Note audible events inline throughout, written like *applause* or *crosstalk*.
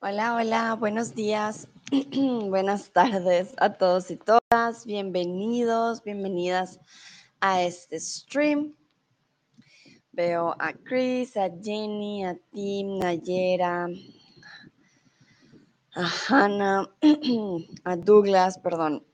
Hola, hola, buenos días, *clears throat* buenas tardes a todos y todas. Bienvenidos, bienvenidas a este stream. Veo a Chris, a Jenny, a Tim, Nayera, a Hannah, *clears throat* a Douglas, perdón.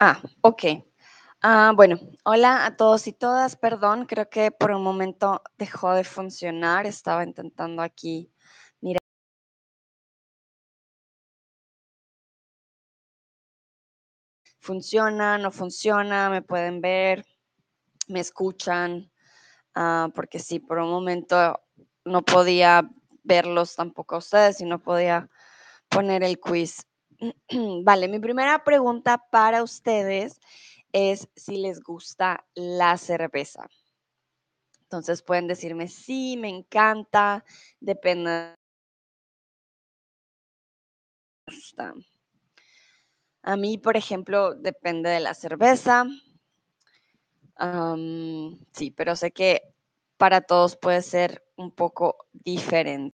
Ah, ok. Ah, bueno, hola a todos y todas. Perdón, creo que por un momento dejó de funcionar. Estaba intentando aquí mirar. Funciona, no funciona, me pueden ver, me escuchan, ah, porque sí, por un momento no podía verlos tampoco a ustedes y no podía poner el quiz. *clears throat* Vale, mi primera pregunta para ustedes es si les gusta la cerveza. Entonces pueden decirme, sí, me encanta, depende. A mí, por ejemplo, depende de la cerveza. sí, pero sé que para todos puede ser un poco diferente.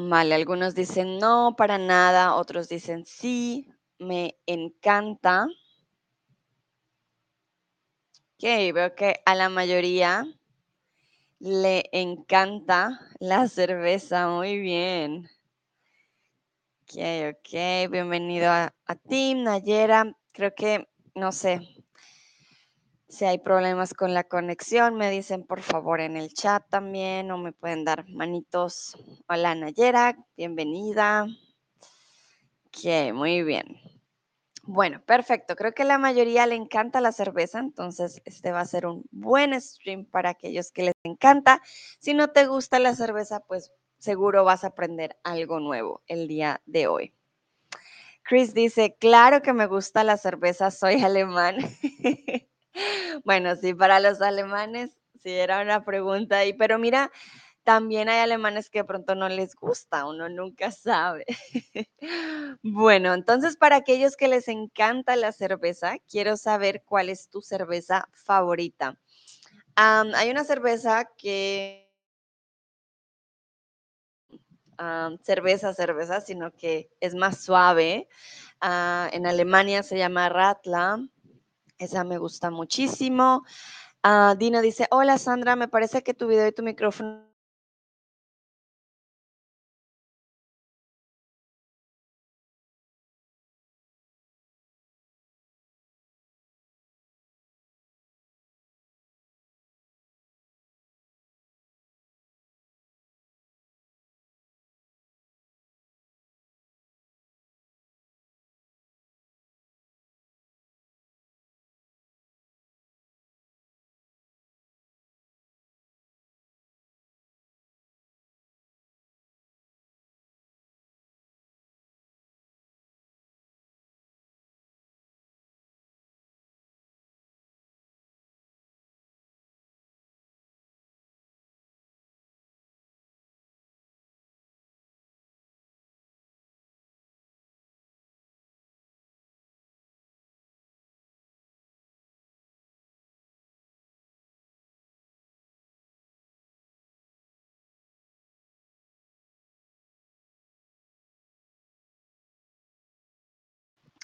Vale, algunos dicen no, para nada, otros dicen sí, me encanta. Ok, veo que a la mayoría le encanta la cerveza, muy bien. Ok, ok, bienvenido a, a Tim, Nayera. Creo que, no sé, si hay problemas con la conexión, me dicen por favor en el chat también o me pueden dar manitos. Hola Nayera, bienvenida. Ok, muy bien. Bueno, perfecto. Creo que la mayoría le encanta la cerveza, entonces este va a ser un buen stream para aquellos que les encanta. Si no te gusta la cerveza, pues seguro vas a aprender algo nuevo el día de hoy. Chris dice, claro que me gusta la cerveza, soy alemán. *laughs* bueno, sí, para los alemanes, sí era una pregunta ahí, pero mira, también hay alemanes que de pronto no les gusta, uno nunca sabe. *laughs* bueno, entonces para aquellos que les encanta la cerveza, quiero saber cuál es tu cerveza favorita. hay una cerveza que cerveza, cerveza, sino que es más suave. Ah, en Alemania se llama Ratla. Esa me gusta muchísimo. Uh, Dino dice, hola Sandra, me parece que tu video y tu micrófono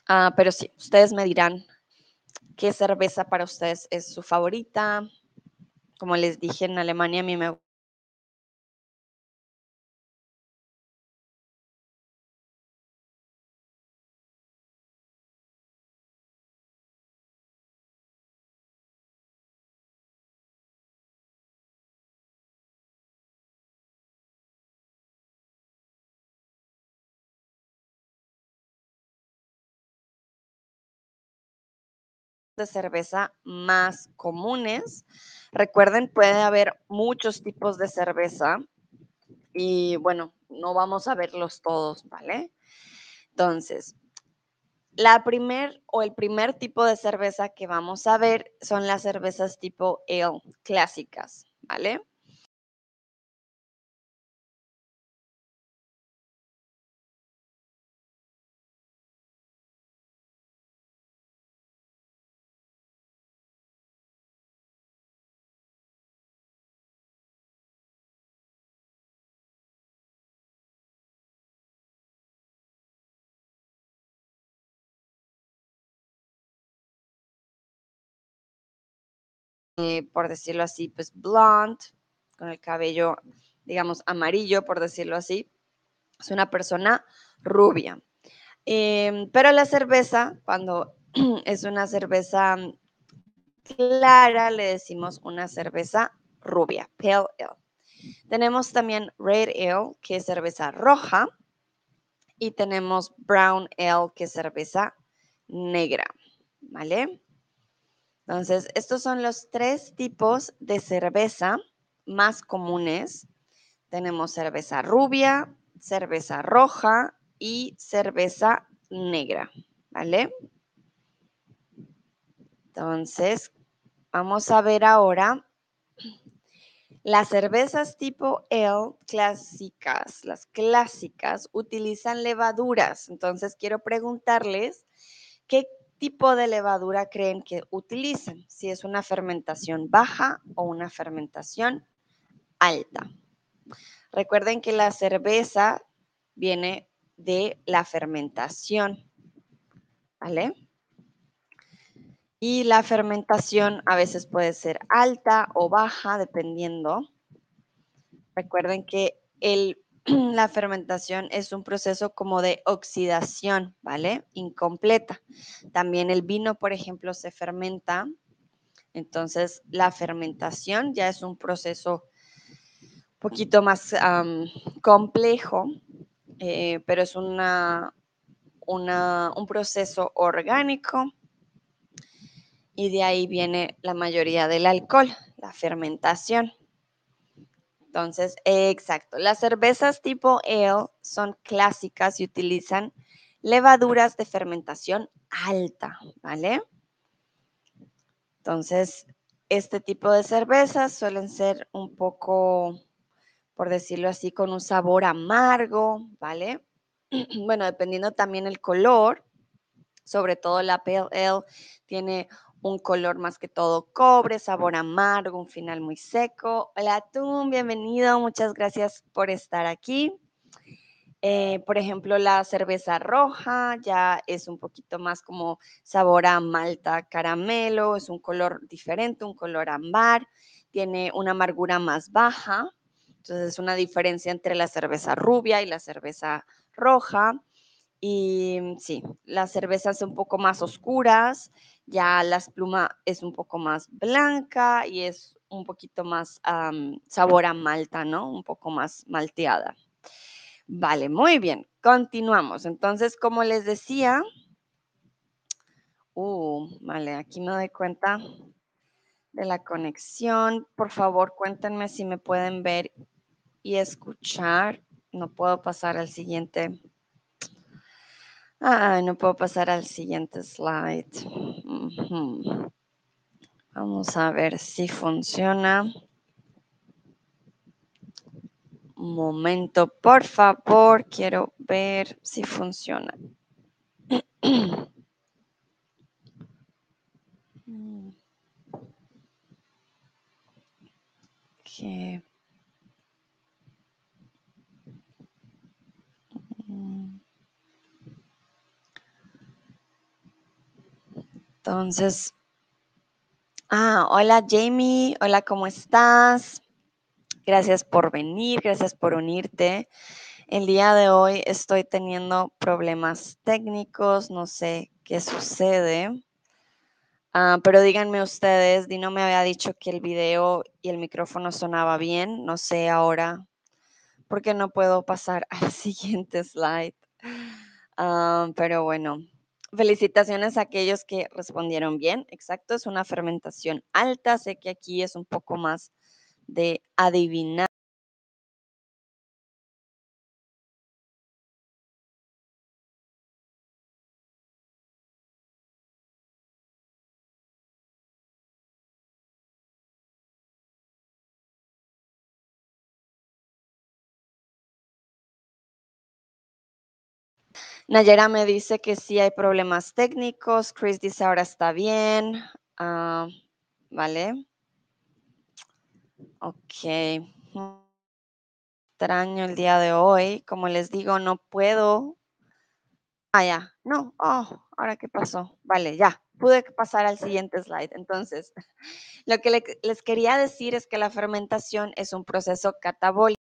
Ah, pero sí, ustedes me dirán qué cerveza para ustedes es su favorita. Como les dije, en Alemania a mí me de cerveza más comunes. Recuerden, puede haber muchos tipos de cerveza y bueno, no vamos a verlos todos, ¿vale? Entonces, la primer o el primer tipo de cerveza que vamos a ver son las cervezas tipo ale clásicas, ¿vale? Eh, por decirlo así, pues blonde, con el cabello, digamos, amarillo, por decirlo así. Es una persona rubia. Em, pero la cerveza, cuando *clears throat* es una cerveza clara, le decimos una cerveza rubia, pale ale. Tenemos también red ale, que es cerveza roja, y tenemos brown ale, que es cerveza negra, ¿vale? Entonces, estos son los tres tipos de cerveza más comunes. Tenemos cerveza rubia, cerveza roja y cerveza negra, ¿vale? Entonces, vamos a ver ahora las cervezas tipo ale clásicas, las clásicas, utilizan levaduras. Entonces, quiero preguntarles qué tipo de levadura creen que utilizan, si es una fermentación baja o una fermentación alta. Recuerden que la cerveza viene de la fermentación, ¿vale? Y la fermentación a veces puede ser alta o baja, dependiendo. Recuerden que el *clears throat* la fermentación es un proceso como de oxidación, ¿vale? Incompleta. También el vino, por ejemplo, se fermenta. Entonces, la fermentación ya es un proceso un poquito más complejo, eh, pero es una, un proceso orgánico y de ahí viene la mayoría del alcohol, la fermentación. Entonces, exacto. Las cervezas tipo ale son clásicas y utilizan levaduras de fermentación alta, ¿vale? Entonces, este tipo de cervezas suelen ser un poco por decirlo así, con un sabor amargo, ¿vale? *clears throat* bueno, dependiendo también el color, sobre todo la Pale Ale tiene un color más que todo cobre, sabor amargo, un final muy seco. Hola tú, bienvenido, muchas gracias por estar aquí. Eh, por ejemplo, la cerveza roja ya es un poquito más como sabor a malta caramelo, es un color diferente, un color ámbar, tiene una amargura más baja, entonces es una diferencia entre la cerveza rubia y la cerveza roja. Y sí, las cervezas un poco más oscuras, ya la espuma es un poco más blanca y es un poquito más sabor a malta, ¿no? Un poco más malteada. Vale, muy bien, continuamos. Entonces, como les decía, uh, vale, aquí me doy cuenta de la conexión. Por favor, cuéntenme si me pueden ver y escuchar. No puedo pasar al siguiente Ah, no puedo pasar al siguiente slide. Vamos a ver si funciona. Un momento, por favor, quiero ver si funciona. Entonces, ah, hola Jamie, hola, ¿cómo estás? Gracias por venir, gracias por unirte. El día de hoy estoy teniendo problemas técnicos, no sé qué sucede. Ah, pero díganme ustedes, Dino me había dicho que el video y el micrófono sonaba bien, no sé ahora, porque no puedo pasar *laughs* al siguiente slide. Ah, pero bueno, Felicitaciones a aquellos que respondieron bien. Exacto, es una fermentación alta. Sé que aquí es un poco más de adivinar. Nayera me dice que sí hay problemas técnicos. Chris dice ahora está bien. Ah, vale. Ok. Extraño el día de hoy. Como les digo, no puedo. Ah, ya. No. Oh, ahora qué pasó. Vale, ya. Pude pasar al siguiente slide. Entonces, *laughs* lo que les quería decir es que la fermentación es un proceso catabólico.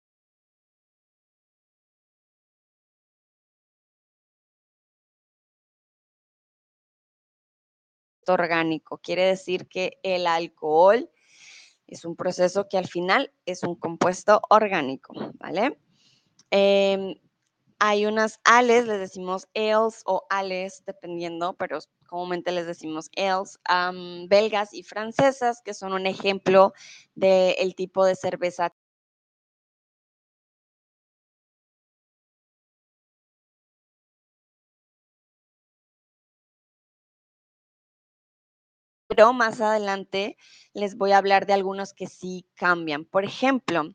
Orgánico. Quiere decir que el alcohol es un proceso que al final es un compuesto orgánico, ¿vale? Em, hay unas ales, les decimos ales o ales, dependiendo, pero comúnmente les decimos ales, belgas y francesas, que son un ejemplo del tipo de cerveza pero más adelante les voy a hablar de algunos que sí cambian. Por ejemplo,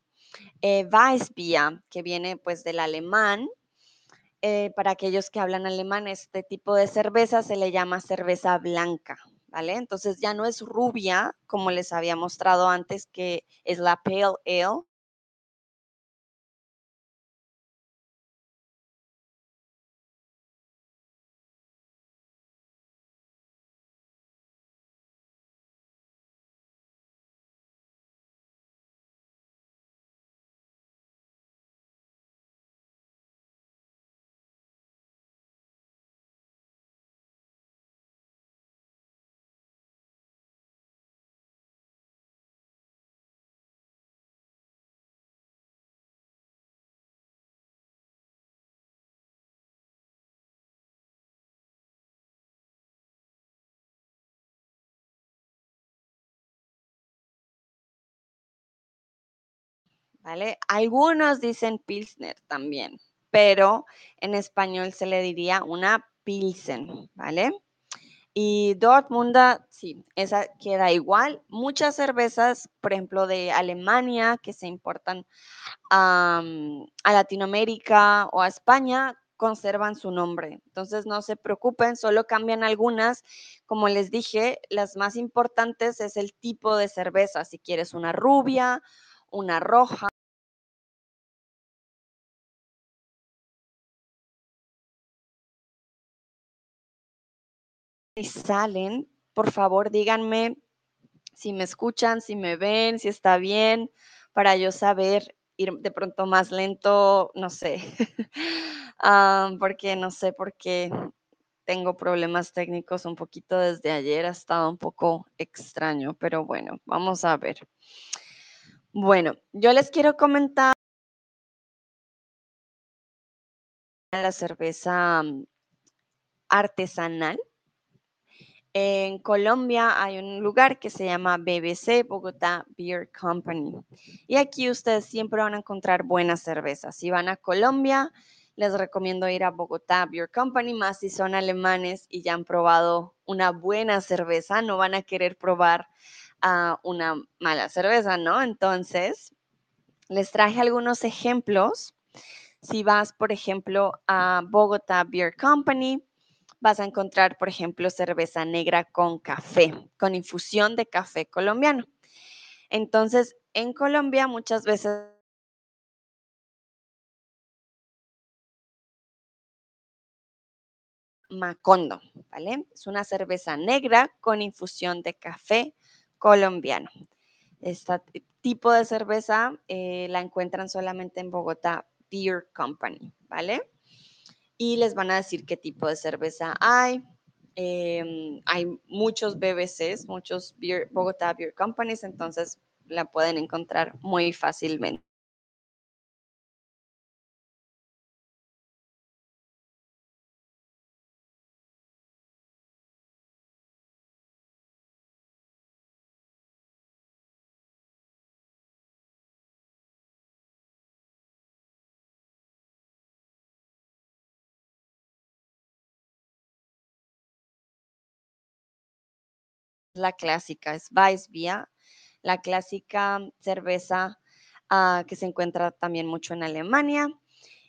eh, Weissbier, que viene pues del alemán. Eh, para aquellos que hablan alemán, este tipo de cerveza se le llama cerveza blanca, ¿vale? Entonces ya no es rubia, como les había mostrado antes, que es la Pale Ale, ¿vale? Algunos dicen Pilsner también, pero en español se le diría una Pilsen, ¿vale? Y Dortmund, sí, esa queda igual. Muchas cervezas, por ejemplo, de Alemania que se importan a, a Latinoamérica o a España, conservan su nombre. Entonces no se preocupen, solo cambian algunas. Como les dije, las más importantes es el tipo de cerveza. Si quieres una rubia, una roja. Salen, por favor díganme si me escuchan, si me ven, si está bien, para yo saber ir de pronto más lento, no sé, *laughs* ah, porque no sé por qué tengo problemas técnicos un poquito desde ayer, ha estado un poco extraño, pero bueno, vamos a ver. Bueno, yo les quiero comentar la cerveza mm, artesanal. En Colombia hay un lugar que se llama BBC, Bogotá Beer Company. Y aquí ustedes siempre van a encontrar buenas cervezas. Si van a Colombia, les recomiendo ir a Bogotá Beer Company, más si son alemanes y ya han probado una buena cerveza, no van a querer probar uh, una mala cerveza, ¿no? Entonces, les traje algunos ejemplos. Si vas, por ejemplo, a Bogotá Beer Company, vas a encontrar, por ejemplo, cerveza negra con café, con infusión de café colombiano. Entonces, en Colombia muchas veces Macondo, ¿vale? Es una cerveza negra con infusión de café colombiano. Este tipo de cerveza eh, la encuentran solamente en Bogotá Beer Company, ¿vale? Y les van a decir qué tipo de cerveza hay. Eh, hay muchos BBCs, muchos beer, Bogotá Beer Companies, entonces la pueden encontrar muy fácilmente. La clásica, es Weissbier, la clásica cerveza uh, que se encuentra también mucho en Alemania.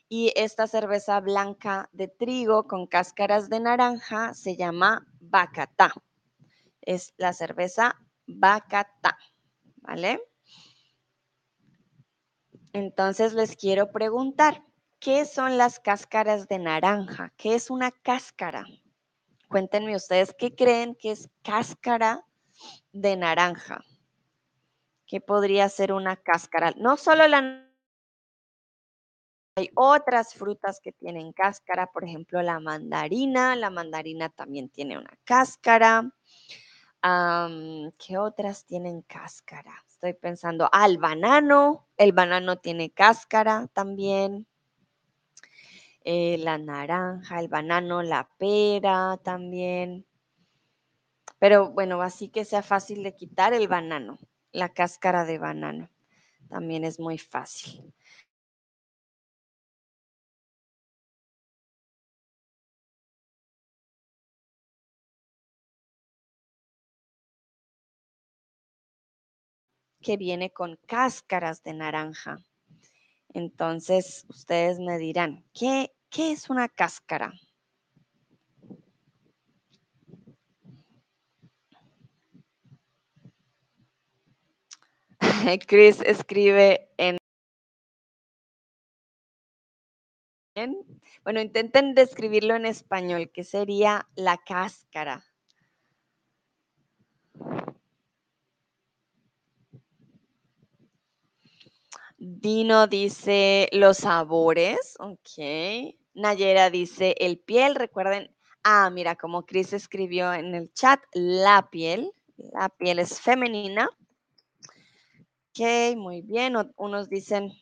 Y esta cerveza blanca de trigo con cáscaras de naranja se llama Bacatá. Es la cerveza Bacatá, ¿vale? Entonces les quiero preguntar, ¿qué son las cáscaras de naranja? ¿Qué es una cáscara? Cuéntenme ustedes qué creen que es cáscara de naranja. ¿Qué podría ser una cáscara? No solo la hay otras frutas que tienen cáscara, por ejemplo, la mandarina. La mandarina también tiene una cáscara. ¿Qué otras tienen cáscara? Estoy pensando, el banano. El banano tiene cáscara también. Eh, la naranja, el banano, la pera también. Pero bueno, así que sea fácil de quitar el banano, la cáscara de banano. También es muy fácil. que viene con cáscaras de naranja. Entonces, ustedes me dirán, ¿qué, qué es una cáscara? *laughs* Chris escribe en... Bueno, intenten describirlo en español, ¿qué sería la cáscara? Dino dice los sabores, ok. Nayera dice el piel, recuerden, ah, mira, como Chris escribió en el chat, la piel, la piel es femenina. Ok, muy bien, unos dicen,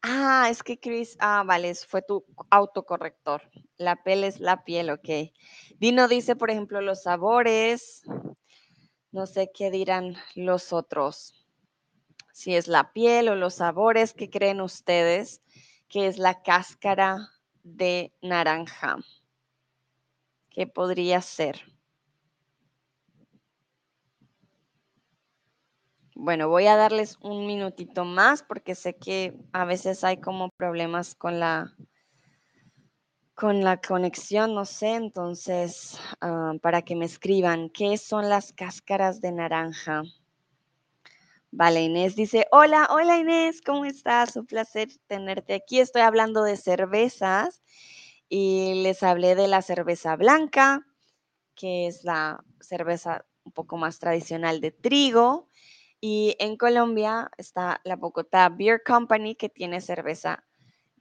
ah, es que Chris, ah, vale, fue tu autocorrector, la piel es la piel, ok. Dino dice, por ejemplo, los sabores, no sé qué dirán los otros si es la piel o los sabores, que creen ustedes que es la cáscara de naranja? ¿Qué podría ser? Bueno, voy a darles un minutito más porque sé que a veces hay como problemas con la, con la conexión, no sé, entonces, ah, para que me escriban, ¿qué son las cáscaras de naranja? Vale, Inés dice, hola, hola Inés, ¿cómo estás? Un placer tenerte aquí. Estoy hablando de cervezas y les hablé de la cerveza blanca, que es la cerveza un poco más tradicional de trigo. Y en Colombia está la Bogotá Beer Company, que tiene cerveza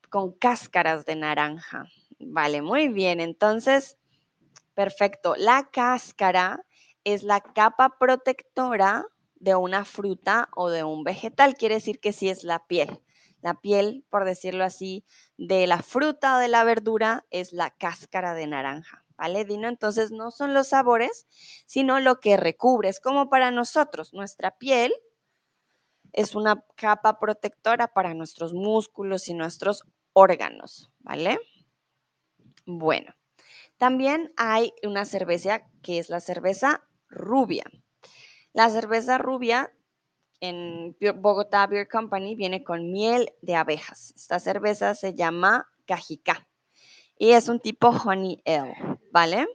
con cáscaras de naranja. Vale, muy bien. Entonces, perfecto. La cáscara es la capa protectora de una fruta o de un vegetal. Quiere decir que sí es la piel. La piel, por decirlo así, de la fruta o de la verdura es la cáscara de naranja. ¿Vale, Dino? Entonces no son los sabores, sino lo que recubre. Es como para nosotros, nuestra piel es una capa protectora para nuestros músculos y nuestros órganos, ¿vale? Bueno, también hay una cerveza que es la cerveza rubia. La cerveza rubia en Bogotá Beer Company viene con miel de abejas. Esta cerveza se llama Cajicá y es un tipo honey ale, ¿vale?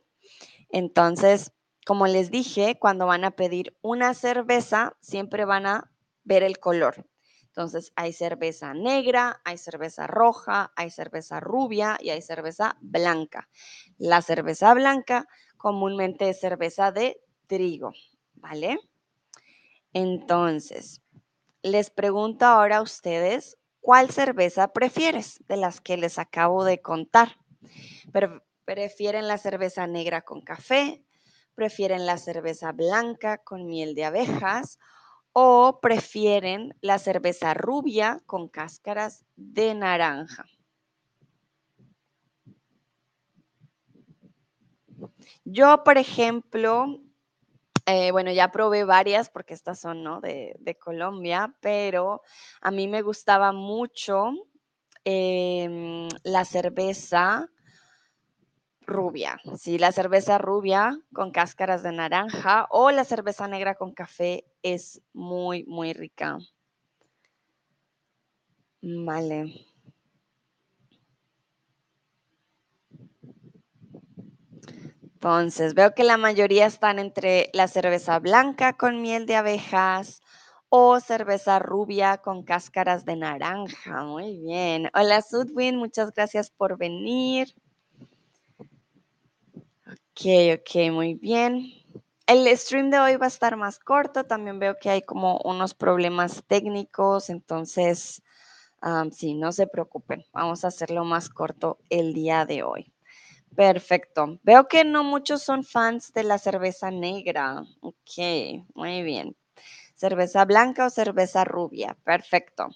Entonces, como les dije, cuando van a pedir una cerveza, siempre van a ver el color. Entonces, hay cerveza negra, hay cerveza roja, hay cerveza rubia y hay cerveza blanca. La cerveza blanca comúnmente es cerveza de trigo, ¿vale? Entonces, les pregunto ahora a ustedes, ¿cuál cerveza prefieres de las que les acabo de contar? ¿Prefieren la cerveza negra con café? ¿Prefieren la cerveza blanca con miel de abejas? ¿O prefieren la cerveza rubia con cáscaras de naranja? Yo, por ejemplo, eh, bueno, ya probé varias porque estas son ¿no? de, Colombia, pero a mí me gustaba mucho em, la cerveza rubia, sí, la cerveza rubia con cáscaras de naranja o la cerveza negra con café es muy, muy rica. Vale. Entonces, veo que la mayoría están entre la cerveza blanca con miel de abejas o cerveza rubia con cáscaras de naranja. Muy bien. Hola, Sudwin, muchas gracias por venir. Ok, ok, muy bien. El stream de hoy va a estar más corto. También veo que hay como unos problemas técnicos, entonces, sí, no se preocupen. Vamos a hacerlo más corto el día de hoy. Perfecto. Veo que no muchos son fans de la cerveza negra. Ok, muy bien. ¿Cerveza blanca o cerveza rubia? Perfecto.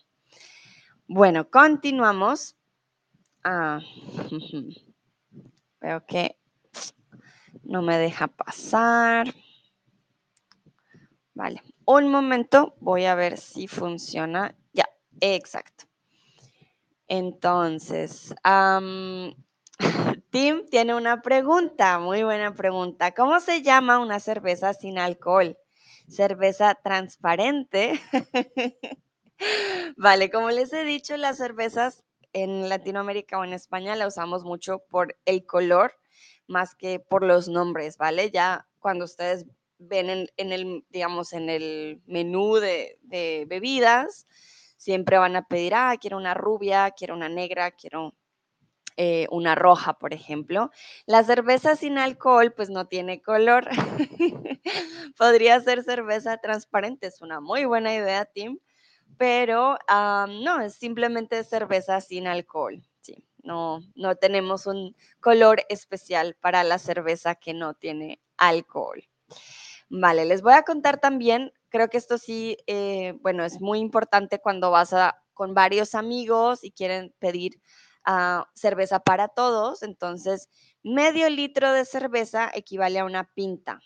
Bueno, continuamos. Ah, *laughs* veo que no me deja pasar. Vale, un momento, voy a ver si funciona. Ya, exacto. Entonces, *laughs* Tim tiene una pregunta, muy buena pregunta. ¿Cómo se llama una cerveza sin alcohol? Cerveza transparente. *laughs* vale, como les he dicho, las cervezas en Latinoamérica o en España la usamos mucho por el color más que por los nombres, ¿vale? Ya cuando ustedes ven en, el, digamos, en el menú de, de bebidas, siempre van a pedir, ah, quiero una rubia, quiero una negra, quiero eh, una roja, por ejemplo. La cerveza sin alcohol, pues no tiene color. *laughs* Podría ser cerveza transparente, es una muy buena idea, Tim, pero no, es simplemente cerveza sin alcohol. Sí, no, no tenemos un color especial para la cerveza que no tiene alcohol. Vale, les voy a contar también, creo que esto sí, eh, bueno, es muy importante cuando vas a, con varios amigos y quieren pedir cerveza para todos, entonces medio litro de cerveza equivale a una pinta.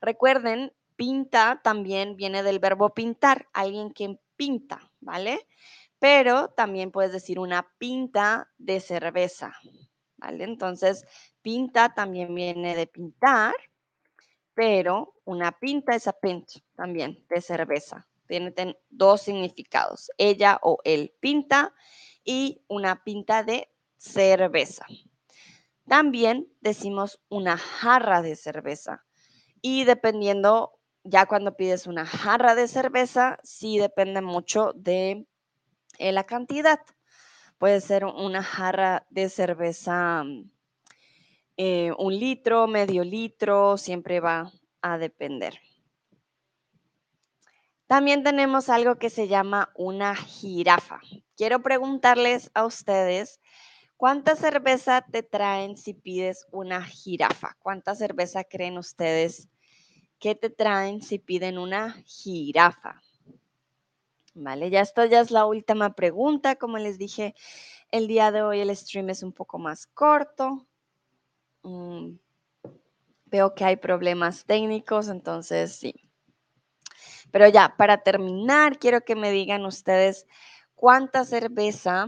Recuerden, pinta también viene del verbo pintar, alguien que pinta, ¿vale? Pero también puedes decir una pinta de cerveza, ¿vale? Entonces, pinta también viene de pintar, pero una pinta es a pinch también de cerveza, Tienen dos significados, ella o él pinta y una pinta de cerveza. También decimos una jarra de cerveza. Y dependiendo, ya cuando pides una jarra de cerveza, sí depende mucho de eh, la cantidad. Puede ser una jarra de cerveza, eh, un litro, medio litro, siempre va a depender. También tenemos algo que se llama una jirafa. Quiero preguntarles a ustedes, ¿cuánta cerveza te traen si pides una jirafa? ¿Cuánta cerveza creen ustedes que te traen si piden una jirafa? Vale, ya esto ya es la última pregunta. Como les dije, el día de hoy el stream es un poco más corto. Mm, veo que hay problemas técnicos, entonces sí. Pero ya, para terminar, quiero que me digan ustedes cuánta cerveza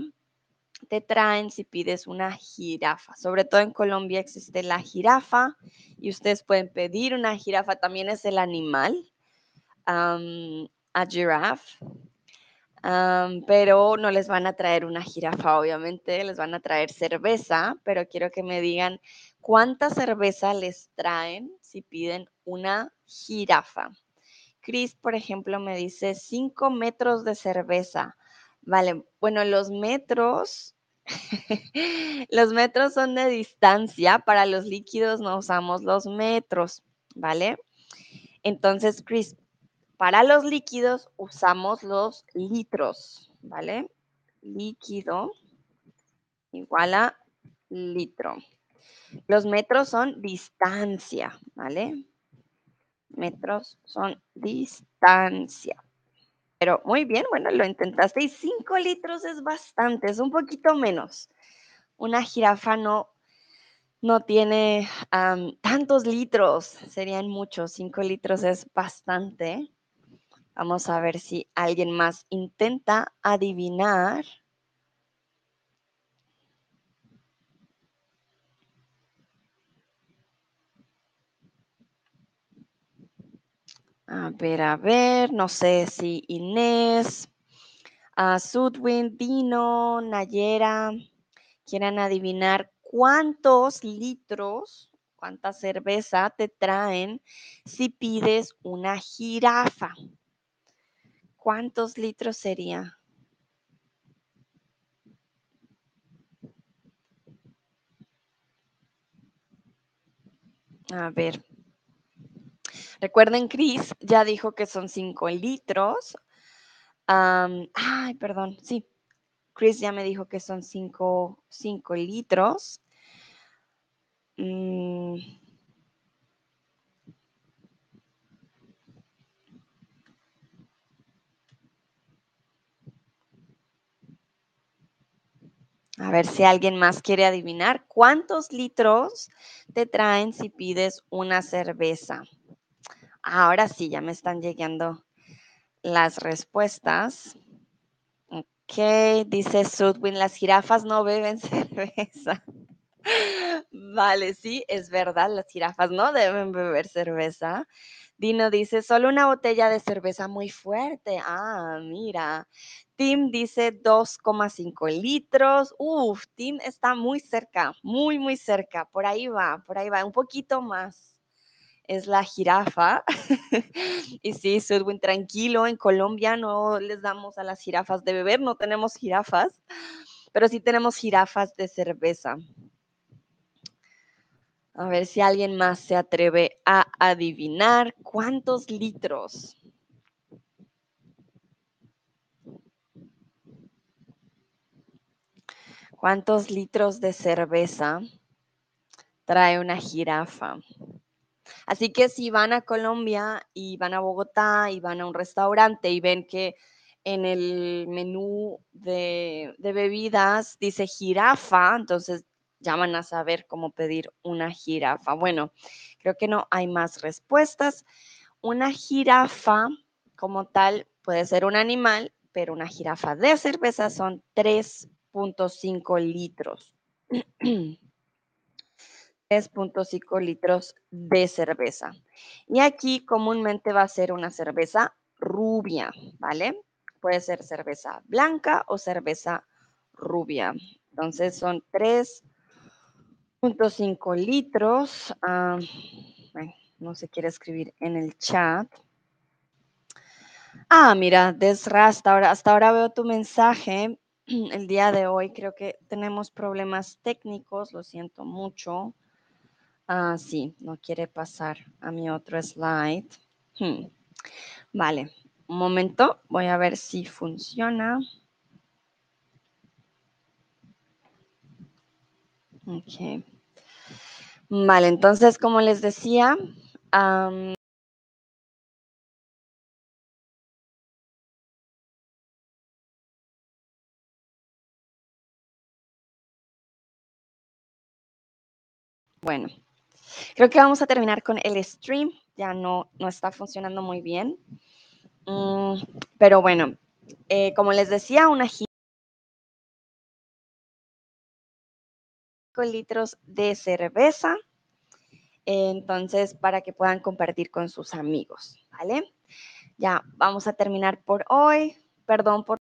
te traen si pides una jirafa. Sobre todo en Colombia existe la jirafa y ustedes pueden pedir una jirafa, también es el animal, a giraffe. pero no les van a traer una jirafa, obviamente, les van a traer cerveza, pero quiero que me digan cuánta cerveza les traen si piden una jirafa. Chris, por ejemplo, me dice 5 metros de cerveza. Vale, bueno, los metros, *laughs* los metros son de distancia, para los líquidos no usamos los metros, ¿vale? Entonces, Chris, para los líquidos usamos los litros, ¿vale? Líquido igual a litro. Los metros son distancia, ¿vale? Metros son distancia. Pero muy bien, bueno, lo intentaste y 5 litros es bastante, es un poquito menos. Una jirafa no, no tiene tantos litros, serían muchos, 5 litros es bastante. Vamos a ver si alguien más intenta adivinar. A ver, a ver, no sé si Inés, uh, Sudwin, Dino, Nayera, quieran adivinar cuántos litros, cuánta cerveza te traen si pides una jirafa. ¿Cuántos litros sería? A ver, Recuerden, Chris ya dijo que son 5 litros. ay, perdón, sí. Chris ya me dijo que son 5 litros. Mm. A ver si alguien más quiere adivinar cuántos litros te traen si pides una cerveza. Ahora sí, ya me están llegando las respuestas. Ok, dice Sudwin, las jirafas no beben *laughs* cerveza. Vale, sí, es verdad, las jirafas no deben beber cerveza. Dino dice, solo una botella de cerveza muy fuerte. Ah, mira. Tim dice 2,5 litros. Uf, Tim está muy cerca, muy, muy cerca. Por ahí va, por ahí va, un poquito más es la jirafa. *laughs* y sí, Sudwin, tranquilo, en Colombia no les damos a las jirafas de beber, no tenemos jirafas, pero sí tenemos jirafas de cerveza. A ver si alguien más se atreve a adivinar cuántos litros. ¿Cuántos litros de cerveza trae una jirafa? Así que si van a Colombia y van a Bogotá y van a un restaurante y ven que en el menú de, bebidas dice jirafa, entonces ya van a saber cómo pedir una jirafa. Bueno, creo que no hay más respuestas. Una jirafa como tal puede ser un animal, pero una jirafa de cerveza son 3.5 litros. *clears throat* 3.5 litros de cerveza. Y aquí comúnmente va a ser una cerveza rubia, ¿vale? Puede ser cerveza blanca o cerveza rubia. Entonces son 3.5 litros. Ah, no se quiere escribir en el chat. Ah, mira, Desra, hasta ahora, hasta ahora veo tu mensaje. *clears throat* El día de hoy creo que tenemos problemas técnicos, lo siento mucho. Ah, sí, no quiere pasar a mi otro slide. Hmm. Vale, un momento, voy a ver si funciona. Ok. Vale, entonces, como les decía, bueno, creo que vamos a terminar con el stream. Ya no, no está funcionando muy bien. Mm, pero bueno, eh, como les decía, una litros de cerveza. Entonces, para que puedan compartir con sus amigos, ¿vale? Ya, vamos a terminar por hoy. Perdón por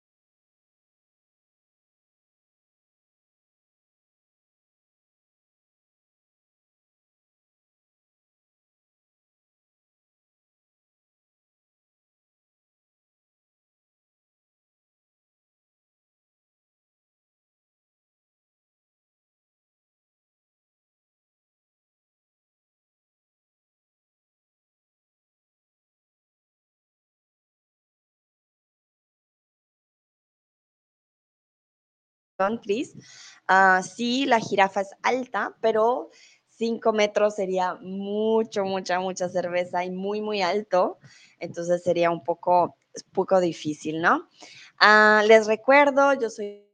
Cris. Uh, sí, la jirafa es alta, pero 5 metros sería mucho, mucha, mucha cerveza y muy, muy alto. Entonces sería un poco, poco difícil, ¿no? Uh, les recuerdo, yo soy